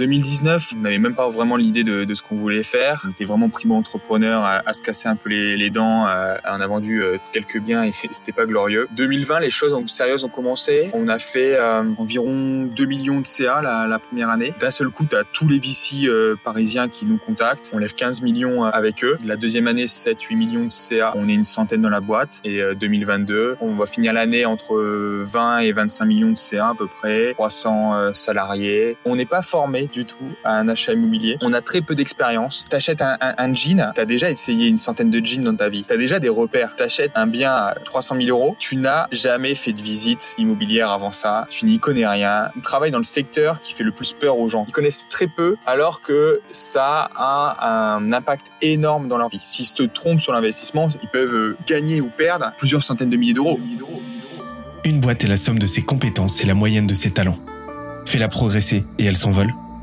2019, on n'avait même pas vraiment l'idée de, de, ce qu'on voulait faire. On était vraiment primo-entrepreneur à, à, se casser un peu les, les dents. On a vendu euh, quelques biens et c'était pas glorieux. 2020, les choses sérieuses ont commencé. On a fait euh, environ 2 millions de CA la, la première année. D'un seul coup, à tous les VC euh, parisiens qui nous contactent. On lève 15 millions avec eux. La deuxième année, 7-8 millions de CA. On est une centaine dans la boîte. Et 2022, on va finir l'année entre 20 et 25 millions de CA à peu près. 300 salariés. On n'est pas formé du tout à un achat immobilier. On a très peu d'expérience. T'achètes un, un, jean, t'as déjà essayé une centaine de jeans dans ta vie. T'as déjà des repères. T'achètes un bien à 300 000 euros. Tu n'as jamais fait de visite immobilière avant ça. Tu n'y connais rien. Tu travailles dans le secteur qui fait le plus peur aux gens. Ils connaissent très peu alors que ça a un impact énorme dans leur vie. S'ils se trompent sur l'investissement, ils peuvent gagner ou perdre plusieurs centaines de milliers d'euros. Une boîte est la somme de ses compétences et la moyenne de ses talents. Fais-la progresser et elle s'envole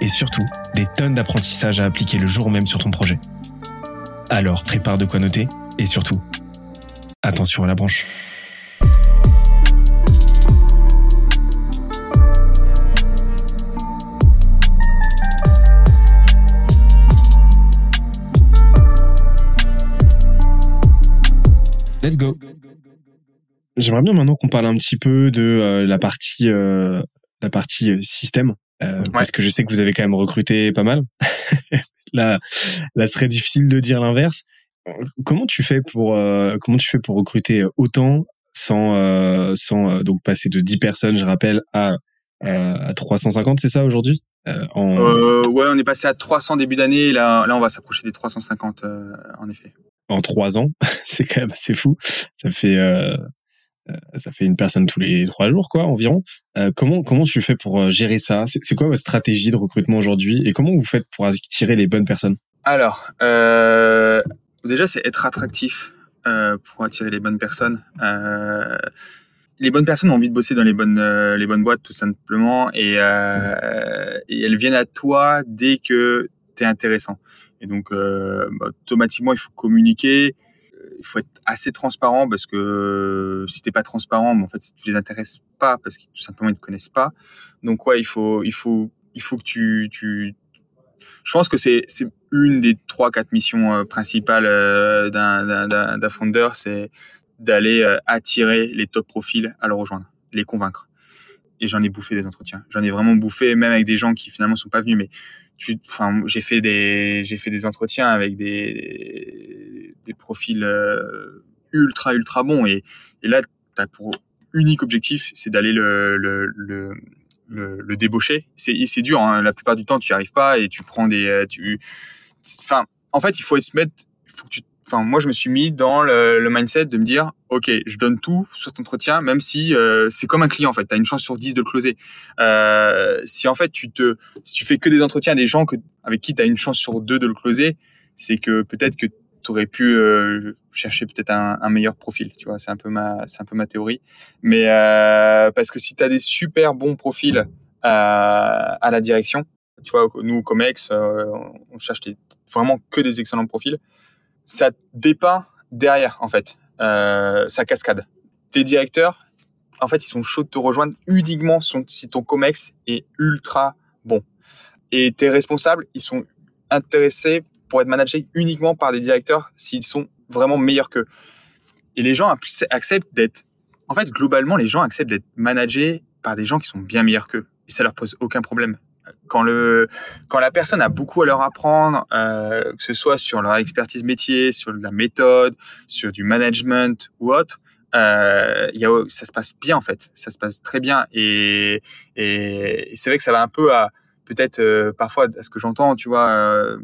et surtout des tonnes d'apprentissages à appliquer le jour même sur ton projet. Alors prépare de quoi noter et surtout, attention à la branche. Let's go. J'aimerais bien maintenant qu'on parle un petit peu de euh, la partie euh, la partie euh, système euh, parce que je sais que vous avez quand même recruté pas mal. là, là, serait difficile de dire l'inverse. Comment tu fais pour euh, comment tu fais pour recruter autant sans euh, sans donc passer de 10 personnes, je rappelle, à à 350, c'est ça aujourd'hui? En... Ouais, on est passé à 300 début d'année. Là, là, on va s'approcher des 350 en effet. En trois ans, c'est quand même assez fou. Ça fait ça fait une personne tous les trois jours, quoi, environ. Euh, comment comment tu fais pour euh, gérer ça? C'est quoi votre stratégie de recrutement aujourd'hui? Et comment vous faites pour attirer les bonnes personnes? Alors, euh, déjà, c'est être attractif euh, pour attirer les bonnes personnes. Euh, les bonnes personnes ont envie de bosser dans les bonnes les bonnes boîtes, tout simplement, et, et elles viennent à toi dès que tu es intéressant. Et donc, bah, automatiquement, il faut communiquer il faut être assez transparent parce que euh, si t'es pas transparent, en fait, tu les intéresses pas parce qu'ils tout simplement ils te connaissent pas. Donc ouais, il faut, il faut, il faut que tu, tu. Je pense que c'est, une des trois, quatre missions euh, principales euh, d'un, d'un, d'un founder, c'est d'aller attirer les top profils à le rejoindre, les convaincre. Et j'en ai bouffé des entretiens. J'en ai vraiment bouffé, même avec des gens qui finalement sont pas venus, mais tu, enfin, j'ai fait des, j'ai fait des entretiens avec des, des profils euh, ultra ultra bons et, et là, t'as pour unique objectif, c'est d'aller le, le, le, débaucher. C'est, c'est dur, hein. la plupart du temps, tu n'y arrives pas et tu prends des, euh, tu, enfin, en fait, il faut se mettre, enfin moi je me suis mis dans le, le, mindset de me dire ok je donne tout sur ton entretien même si euh, c'est comme un client en fait. Tu as une chance sur 10 de closer. Euh, si en fait tu te si tu fais que des entretiens à des gens que, avec qui tu as une chance sur deux de le closer c'est que peut-être que tu aurais pu euh, chercher peut-être un, un, meilleur profil tu vois. C'est un peu ma c'est un peu ma théorie. Mais euh, parce que si tu as des super bons profils à la direction tu vois nous Comex euh, on cherche vraiment que des excellents profils ça dépeint derrière, en fait, euh, sa cascade. Tes directeurs, en fait, ils sont chauds de te rejoindre uniquement si ton COMEX est ultra bon. Et tes responsables, ils sont intéressés pour être managés uniquement par des directeurs s'ils sont vraiment meilleurs qu'eux. Et les gens acceptent d'être... En fait, globalement, les gens acceptent d'être managés par des gens qui sont bien meilleurs qu'eux. Et ça leur pose aucun problème quand le quand la personne a beaucoup à leur apprendre, euh, que ce soit sur leur expertise métier, sur la méthode, sur du management ou autre, euh, y a, ça se passe bien en fait, ça se passe très bien et c'est vrai que ça va un peu à peut-être euh, parfois à ce que j'entends, tu vois, euh,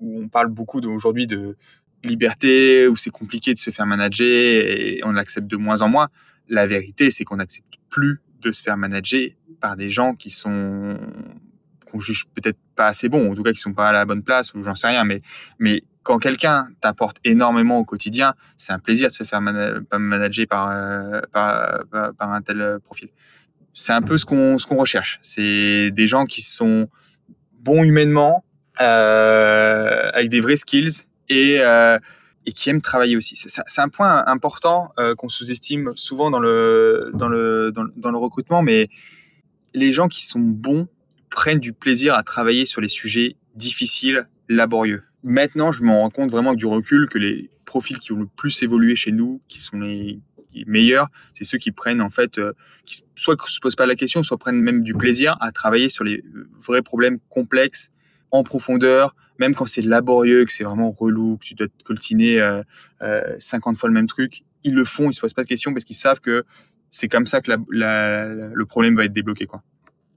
où on parle beaucoup aujourd'hui de liberté, où c'est compliqué de se faire manager et on l'accepte de moins en moins. La vérité, c'est qu'on n'accepte plus de se faire manager par des gens qui sont qu'on juge peut-être pas assez bons, en tout cas qui sont pas à la bonne place ou j'en sais rien, mais mais quand quelqu'un t'apporte énormément au quotidien, c'est un plaisir de se faire manager par, par, par, un tel profil. C'est un peu ce qu'on ce qu'on recherche. C'est des gens qui sont bons humainement, euh, avec des vrais skills et euh, et qui aiment travailler aussi. C'est un point important euh, qu'on sous-estime souvent dans le dans le dans, le recrutement, mais les gens qui sont bons prennent du plaisir à travailler sur les sujets difficiles, laborieux. Maintenant, je me rends compte vraiment du recul que les profils qui ont le plus évolué chez nous, qui sont les meilleurs, c'est ceux qui prennent en fait, euh, qui soit se posent pas la question, soit prennent même du plaisir à travailler sur les vrais problèmes complexes en profondeur, même quand c'est laborieux, que c'est vraiment relou, que tu dois te coltiner euh, euh, 50 fois le même truc, ils le font, ils se posent pas de questions parce qu'ils savent que c'est comme ça que la, la, le problème va être débloqué quoi.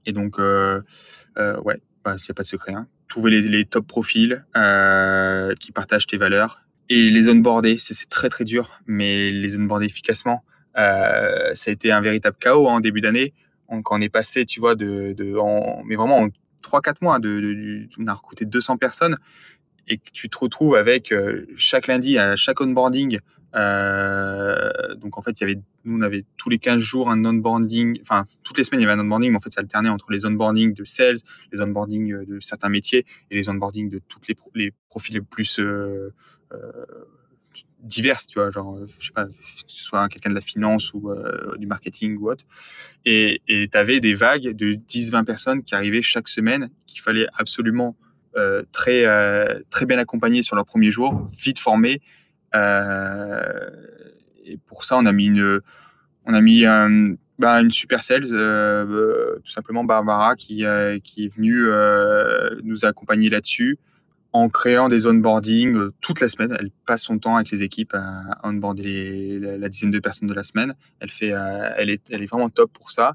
Et donc euh, euh, ouais, bah, c'est pas de secret. Hein. Trouver les, les top profils euh, qui partagent tes valeurs et les onboarder. C'est très très dur, mais les onboarder efficacement. Euh, ça a été un véritable chaos hein, en début d'année. Quand on est passé, tu vois, de, de en, mais vraiment en 3-4 mois, de, de, on a recruté 200 personnes et que tu te retrouves avec euh, chaque lundi, à chaque onboarding, euh, donc en fait, il y avait, nous on avait tous les 15 jours un onboarding, enfin toutes les semaines il y avait un onboarding, mais en fait ça alternait entre les onboarding de sales, les onboarding euh, de certains métiers et les onboarding de toutes les, les profils les plus diverses, tu vois, genre je sais pas, que ce soit quelqu'un de la finance ou euh, du marketing ou autre. Et tu avais des vagues de 10-20 personnes qui arrivaient chaque semaine, qu'il fallait absolument euh, très très bien accompagner sur leur premier jour, vite formés euh, et pour ça, on a mis une, on a mis bah, une super sales, euh, euh, tout simplement Barbara, qui, qui est venue nous accompagner là-dessus en créant des onboarding toute la semaine. Elle passe son temps avec les équipes à onboarder la, dizaine de personnes de la semaine. Elle fait, elle est, elle est vraiment top pour ça.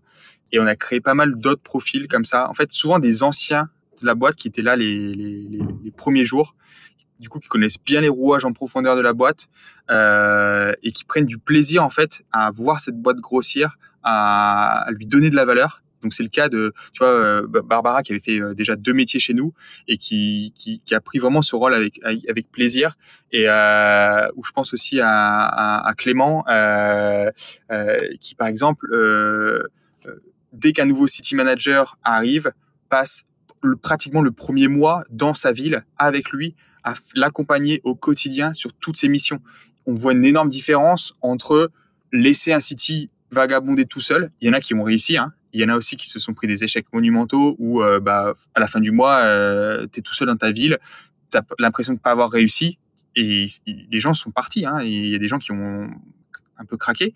Et on a créé pas mal d'autres profils comme ça. En fait, souvent des anciens de la boîte qui étaient là les, premiers jours du coup qui connaissent bien les rouages en profondeur de la boîte euh, et qui prennent du plaisir en fait à voir cette boîte grossir, à lui donner de la valeur. Donc c'est le cas de tu vois euh, Barbara qui avait fait euh, déjà deux métiers chez nous et qui, qui, qui a pris vraiment ce rôle avec avec plaisir et euh, où je pense aussi à, à, à Clément euh, euh, qui par exemple dès qu'un nouveau city manager arrive passe pratiquement le premier mois dans sa ville avec lui à l'accompagner au quotidien sur toutes ses missions. On voit une énorme différence entre laisser un City vagabonder tout seul. Il y en a qui ont réussi, hein. Il y en a aussi qui se sont pris des échecs monumentaux où, euh, bah, à la fin du mois, euh, tu es tout seul dans ta ville, tu as l'impression de pas avoir réussi et les gens sont partis. Hein. Il y a des gens qui ont un peu craqué.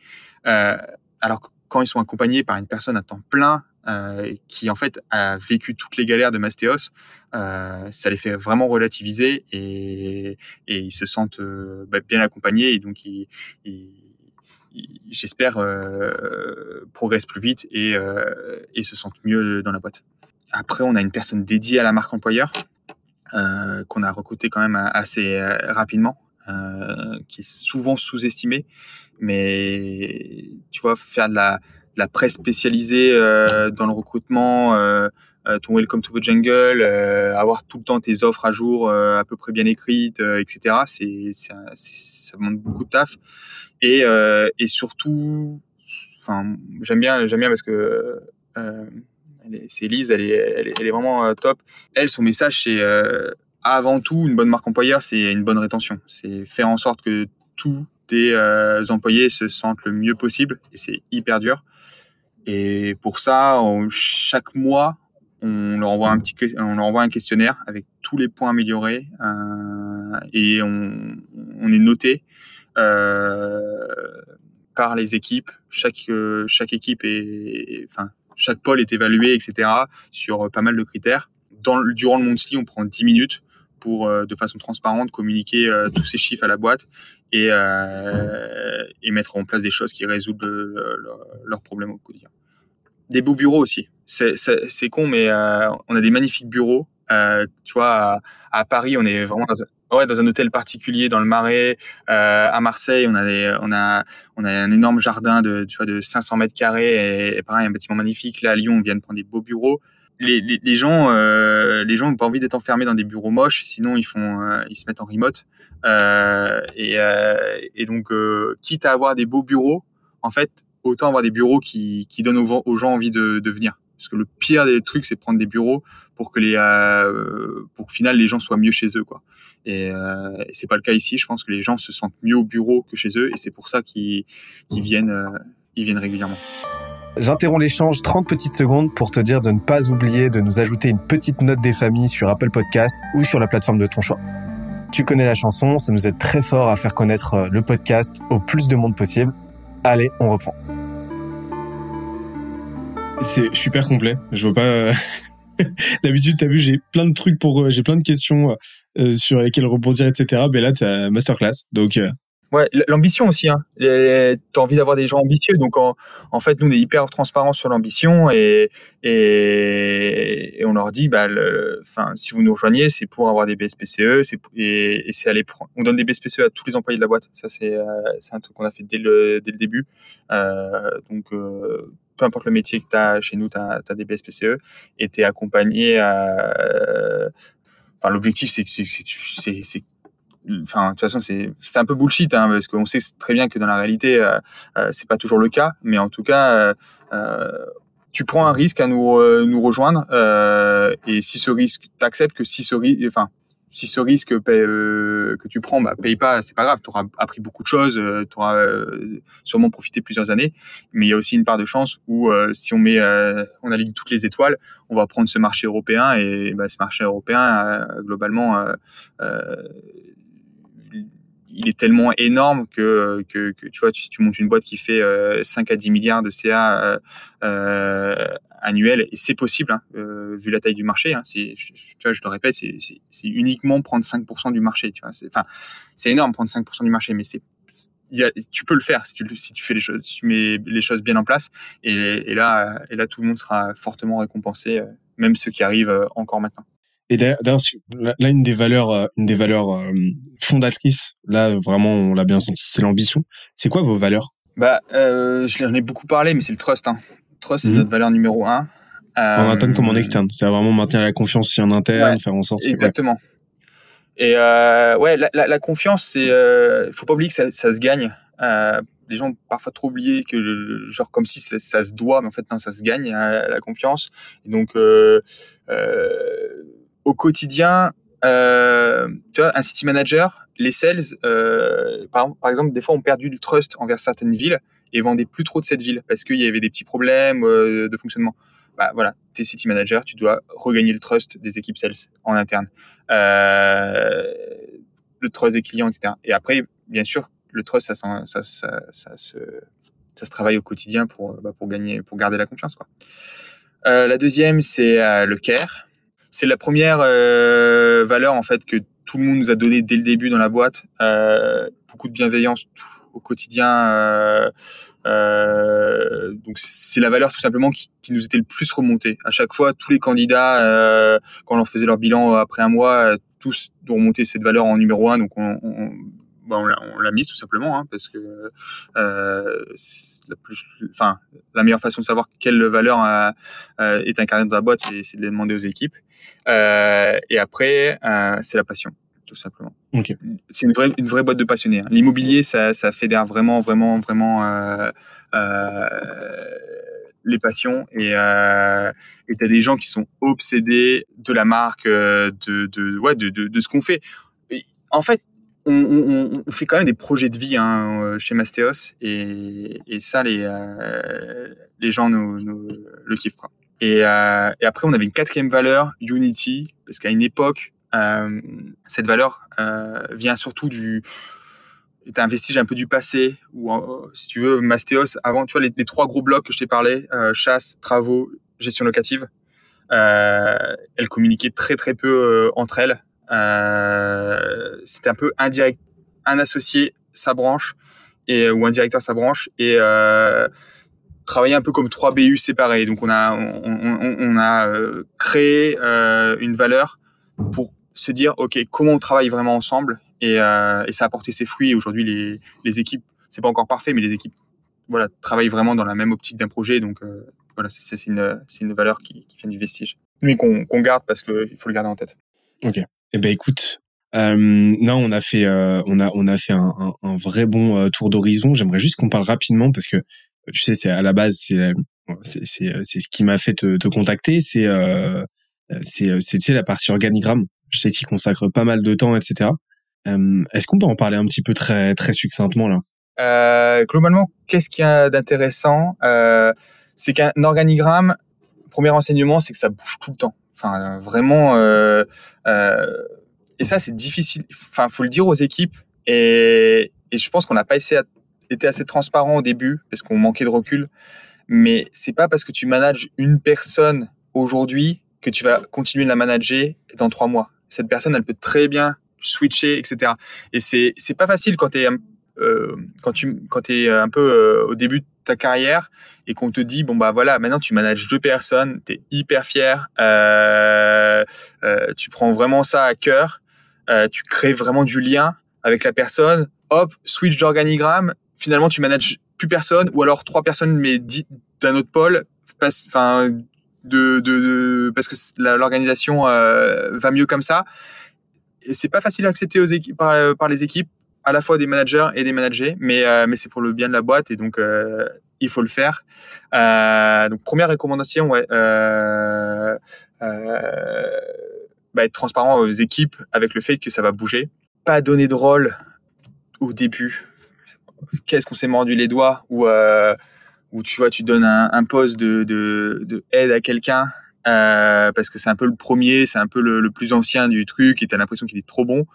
Euh, alors quand ils sont accompagnés par une personne à temps plein, euh, qui en fait a vécu toutes les galères de Mastéos, euh, ça les fait vraiment relativiser et, et ils se sentent bah, bien accompagnés et donc ils, j'espère euh, progressent plus vite et, euh, et se sentent mieux dans la boîte. Après, on a une personne dédiée à la marque employeur euh, qu'on a recruté quand même assez rapidement, qui est souvent sous-estimée, mais tu vois faire de la la presse spécialisée euh, dans le recrutement, euh, euh, ton Welcome to the Jungle, avoir tout le temps tes offres à jour à peu près bien écrites, etc. C'est ça demande beaucoup de taf et et surtout, enfin j'aime bien j'aime bien parce que c'est Elise, elle est, elle est, elle est vraiment top. Elle, son message, c'est avant tout une bonne marque employeur, c'est une bonne rétention. C'est faire en sorte que tout tes euh, employés se sentent le mieux possible et c'est hyper dur. Et pour ça, chaque mois, on leur envoie un petit, on leur envoie un questionnaire avec tous les points améliorés euh, et on, est noté euh, par les équipes. Chaque chaque équipe est, enfin chaque pôle est évalué, etc. sur pas mal de critères. Dans, durant le monthly, on prend 10 minutes pour euh, de façon transparente communiquer euh, tous ces chiffres à la boîte et, euh, et mettre en place des choses qui résoudent leurs problèmes au quotidien. Des beaux bureaux aussi. C'est con, mais on a des magnifiques bureaux. tu vois, à, Paris, on est vraiment dans un, ouais, dans un hôtel particulier dans le Marais. à Marseille, on a, on a, on a un énorme jardin de, tu vois, de 500 mètres carrés et, pareil, un bâtiment magnifique. Là, à Lyon, on vient de prendre des beaux bureaux. Les, les, les gens, euh, les gens ont pas envie d'être enfermés dans des bureaux moches, sinon ils font, euh, ils se mettent en remote. Euh, et, euh, et donc, euh, quitte à avoir des beaux bureaux, en fait, autant avoir des bureaux qui, qui donnent aux, gens envie de, de venir. Parce que le pire des trucs, c'est prendre des bureaux pour que les, euh, pour que final les gens soient mieux chez eux, quoi. Et, et c'est pas le cas ici. Je pense que les gens se sentent mieux au bureau que chez eux, et c'est pour ça qu'ils, viennent, ils viennent régulièrement. J'interromps l'échange 30 petites secondes pour te dire de ne pas oublier de nous ajouter une petite note des familles sur Apple Podcast ou sur la plateforme de ton choix. Tu connais la chanson, ça nous aide très fort à faire connaître euh, le podcast au plus de monde possible. Allez, on reprend. C'est super complet. Je vois pas. euh, D'habitude, t'as vu, j'ai plein de trucs pour, euh, j'ai plein de questions sur lesquelles rebondir, etc. Mais là, t'as masterclass. Donc, Ouais, l'ambition aussi. Hein. T'as envie d'avoir des gens ambitieux, donc en, en fait, nous on est hyper transparent sur l'ambition et, et et on leur dit, bah, le- enfin, si vous nous rejoignez, c'est pour avoir des BSPCE, pour- et, et c'est aller. On donne des BSPCE à tous les employés de la boîte. Ça c'est euh, un truc qu'on a fait dès le dès le début. Euh, donc euh, peu importe le métier que tu as chez nous, tu as, des BSPCE et tu es accompagné à. Enfin, l'objectif, c'est que c'est enfin de toute façon c'est c'est un peu bullshit hein, parce qu'on sait très bien que dans la réalité euh, euh, c'est pas toujours le cas. Mais en tout cas euh, euh, tu prends un risque à nous euh, nous rejoindre et si ce risque t'acceptes que si ce risque enfin si ce risque que tu prends bah, paye pas c'est pas grave. Tu auras appris beaucoup de choses tu auras sûrement profité plusieurs années. Mais il y a aussi une part de chance où euh, si on met euh, on aligne toutes les étoiles on va prendre ce marché européen et bah, ce marché européen euh, globalement il est tellement énorme que, que, que tu vois, si tu montes une boîte qui fait euh, 5 à 10 milliards de CA euh, euh, annuel, et c'est possible, hein, euh, vu la taille du marché, hein, c'est, tu vois, je le répète, c'est, c'est, c'est uniquement prendre 5% du marché, tu vois, c'est, c'est énorme prendre 5% du marché, mais c'est, a, tu peux le faire si tu, si tu fais les choses, si tu mets les choses bien en place, et, et là, et là, tout le monde sera fortement récompensé, euh, même ceux qui arrivent euh, encore maintenant. Et d'ailleurs, là, une des valeurs, euh, une des valeurs euh, fondatrices, là vraiment, on l'a bien senti, c'est l'ambition. C'est quoi vos valeurs? Bah, euh, je ai beaucoup parlé, mais c'est le trust. Hein. Trust, c'est mmh. notre valeur numéro un. Euh, en interne comme en externe, c'est vraiment maintenir la confiance aussi en interne, ouais, faire en sorte. Exactement. Que, ouais. Et euh, ouais, la, la, la confiance, c'est, euh, faut pas oublier que ça, ça se gagne. Euh, les gens ont parfois trop oublié que le, genre comme si ça, ça, se doit, mais en fait non, ça se gagne la, la confiance. Et donc euh, euh, au quotidien, euh, tu vois, un city manager, les sales, euh, par, par, exemple, des fois, ont perdu du trust envers certaines villes et vendaient plus trop de cette ville parce qu'il y avait des petits problèmes euh, de fonctionnement. Bah voilà, t'es city manager, tu dois regagner le trust des équipes sales en interne, euh, le trust des clients, etc. Et après, bien sûr, le trust, ça, ça, ça, ça, se, se travaille au quotidien pour, bah, pour gagner, pour garder la confiance, quoi. Euh, la deuxième, c'est euh, le care c'est la première euh, valeur en fait que tout le monde nous a donné dès le début dans la boîte. Euh, beaucoup de bienveillance au quotidien. Euh, donc c'est la valeur tout simplement qui, nous était le plus remontée. À chaque fois, tous les candidats, quand on faisait leur bilan après un mois, tous ont remonté cette valeur en numéro un. Donc on, on, bah on l'a mise tout simplement hein, parce que euh, la, plus, enfin, la meilleure façon de savoir quelle valeur euh, est incarnée dans la boîte, c'est de les demander aux équipes. Euh, et après, euh, c'est la passion, tout simplement. Okay. C'est une vraie, une vraie boîte de passionnés. Hein. L'immobilier, ça, ça fédère vraiment, vraiment, vraiment euh, les passions. Et euh, tu as des gens qui sont obsédés de la marque, euh, de, de, ouais, de, de, de ce qu'on fait. Et en fait, on, on, on, fait quand même des projets de vie hein, chez Mastéos et, et ça, les, euh, les gens nous, nous, le kiffent. Et, euh, et, après, on avait une quatrième valeur, Unity, parce qu'à une époque, euh, cette valeur euh, vient surtout du est un vestige un peu du passé ou si tu veux Mastéos avant tu vois les, les trois gros blocs que je t'ai parlé euh, chasse travaux gestion locative euh, elles communiquaient très très peu euh, entre elles euh, c'était un peu indirect un associé sa branche et ou un directeur sa branche et euh, travailler un peu comme trois BU séparés donc on a on, on, on a euh, créé euh, une valeur pour se dire ok comment on travaille vraiment ensemble et, euh, et ça a porté ses fruits. Aujourd'hui, les, les équipes, c'est pas encore parfait, mais les équipes, voilà, travaillent vraiment dans la même optique d'un projet. Donc euh, voilà, c'est une, une valeur qui, qui vient du vestige. mais qu'on qu'on garde parce qu'il faut le garder en tête. Ok. Eh ben écoute, euh, non, on a fait, euh, on a, on a fait un, un, un vrai bon euh, tour d'horizon. J'aimerais juste qu'on parle rapidement parce que tu sais, c'est à la base, c'est, c'est, c'est, ce qui m'a fait te, te contacter. C'est, euh, c'est, c'est, tu sais, la partie organigramme. Je sais qu'il consacre pas mal de temps, etc. Euh, est-ce qu'on peut en parler un petit peu très, très succinctement là? Euh, globalement, qu'est-ce qu'il y a d'intéressant? C'est qu'un organigramme, premier enseignement, c'est que ça bouge tout le temps. Enfin, vraiment. Euh, euh, et ça, c'est difficile. Enfin, faut le dire aux équipes. Et, je pense qu'on n'a pas été assez transparent au début parce qu'on manquait de recul. Mais c'est pas parce que tu manages une personne aujourd'hui que tu vas continuer de la manager dans trois mois. Cette personne, elle peut très bien switcher, etc. Et c'est c'est pas facile quand t'es euh, quand tu quand t'es un peu euh, au début ta carrière et qu'on te dit bon bah voilà maintenant tu manages deux personnes, t'es hyper fier, euh, euh, tu prends vraiment ça à cœur, euh, tu crées vraiment du lien avec la personne, hop switch d'organigramme, finalement tu manages plus personne ou alors trois personnes mais d'un autre pôle, enfin de, de, parce que l'organisation va mieux comme ça. C'est pas facile à accepter par les équipes, à la fois des managers et des managers, mais, euh, mais c'est pour le bien de la boîte et donc euh, il faut le faire. Euh, donc première recommandation, ouais, euh, euh, bah, être transparent aux équipes avec le fait que ça va bouger. Pas donner de rôle au début. Qu'est-ce qu'on s'est mordu les doigts ou euh, où tu vois, tu donnes un, un poste de, de, de aide à quelqu'un euh, parce que c'est un peu le premier, c'est un peu le, le plus ancien du truc et t'as l'impression qu'il est trop bon.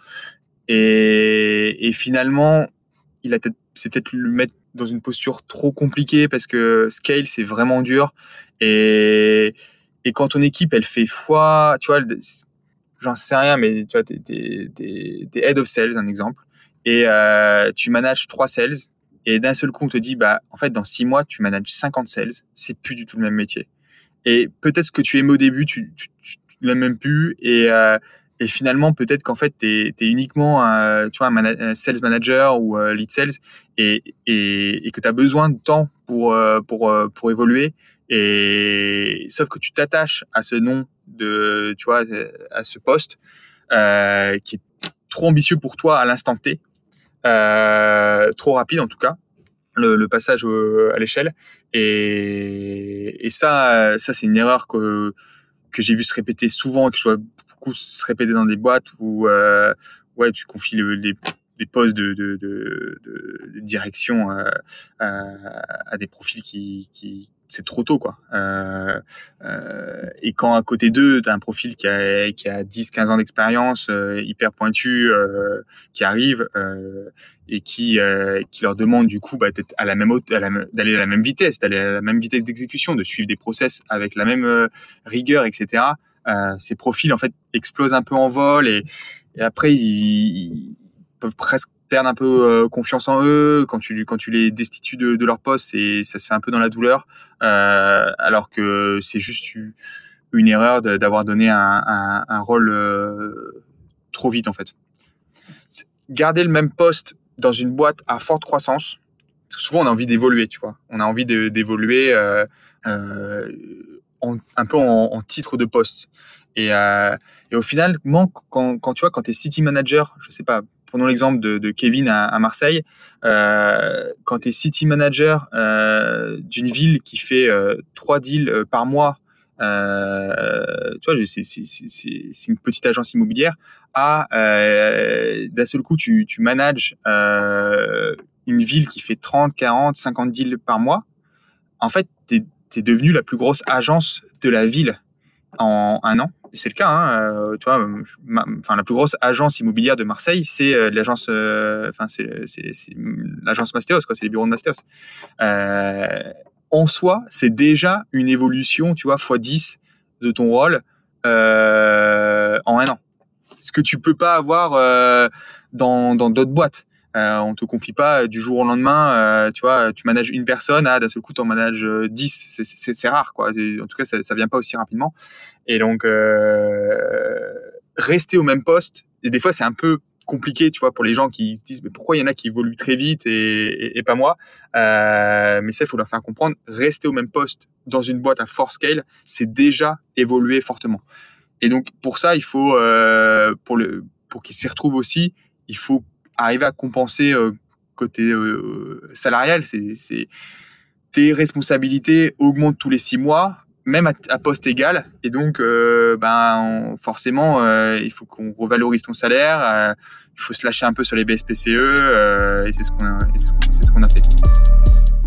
Et, finalement, il a peut-être, c'est peut-être le mettre dans une posture trop compliquée parce que scale c'est vraiment dur. Et et quand ton équipe elle fait foi, tu vois, j'en sais rien, mais tu vois, t'es, t'es, t'es, head of sales, un exemple, et euh, tu manages trois sales, et d'un seul coup, on te dit, bah, en fait, dans six mois, tu manages 50 sales, c'est plus du tout le même métier. Et peut-être que tu aimais au début, tu, tu, tu, tu l'aimes même plus, et, euh, et finalement, peut-être qu'en fait, t'es, t'es uniquement un, tu vois, un, sales manager ou euh, lead sales, et, et, et que tu as besoin de temps pour, euh, pour, euh, pour évoluer. Et sauf que tu t'attaches à ce nom de, tu vois, à ce poste euh, qui est trop ambitieux pour toi à l'instant T, euh, trop rapide en tout cas, le, le passage à l'échelle. Et, et ça, ça c'est une erreur que que j'ai vu se répéter souvent et que je vois beaucoup se répéter dans des boîtes où euh, ouais tu confies le, les des postes de, de, de, de, direction euh, à, des profils qui, qui c'est trop tôt quoi. Euh, euh, et quand à côté d'eux, tu as un profil qui a, qui a 10-15 ans d'expérience, euh, hyper pointu, euh, qui arrive euh, et qui, euh, qui leur demande du coup bah, d'être à la même d'aller à la même vitesse, d'aller à la même vitesse d'exécution, de suivre des process avec la même rigueur, etc. Euh, ces profils en fait explosent un peu en vol et, après ils, peuvent presque perdre un peu euh, confiance en eux quand tu quand tu les destitues de, leur poste et ça se fait un peu dans la douleur euh, alors que c'est juste une erreur d'avoir donné un, rôle trop vite en fait. Garder le même poste dans une boîte à forte croissance, souvent on a envie d'évoluer, tu vois. On a envie d'évoluer un peu en, titre de poste. Et, euh, et au final, quand, quand tu vois, quand tu es city manager, je sais pas, prenons l'exemple de, Kevin à, Marseille, euh, quand tu es city manager euh, d'une ville qui fait trois deals par mois, tu vois, c'est- une petite agence immobilière, à d'un seul coup, tu, tu manages une ville qui fait 30, 40, 50 deals par mois. En fait, tu es, devenu la plus grosse agence de la ville en un an. C'est le cas, hein, euh, tu vois. Enfin, la plus grosse agence immobilière de Marseille, c'est euh, l'agence, euh, enfin, c'est l'agence Mastéos, quoi. C'est les bureaux de Mastéos. En soi, c'est déjà une évolution, tu vois, x 10 de ton rôle en un an. Ce que tu peux pas avoir dans d'autres boîtes. Euh, on te confie pas euh, du jour au lendemain, euh, tu vois, tu manages une personne, ah, d'un seul coup, tu en manages euh, 10. C'est- rare, quoi. En tout cas, ça, ça vient pas aussi rapidement. Et donc, euh, rester au même poste, et des fois, c'est un peu compliqué, tu vois, pour les gens qui se disent mais pourquoi il y en a qui évoluent très vite et, et, pas moi? Euh, mais ça, il faut leur faire comprendre. Rester au même poste dans une boîte à fort scale, c'est déjà évoluer fortement. Et donc pour ça, il faut euh, pour le pour qu'ils s'y retrouvent aussi, il faut arriver à compenser euh, côté euh, salarial. C'est tes responsabilités augmentent tous les six mois même à, poste égal. Et donc, euh, ben, forcément, euh, il faut qu'on revalorise ton salaire. Euh, il faut se lâcher un peu sur les BSPCE. et c'est ce qu'on a, c'est ce qu'on a fait.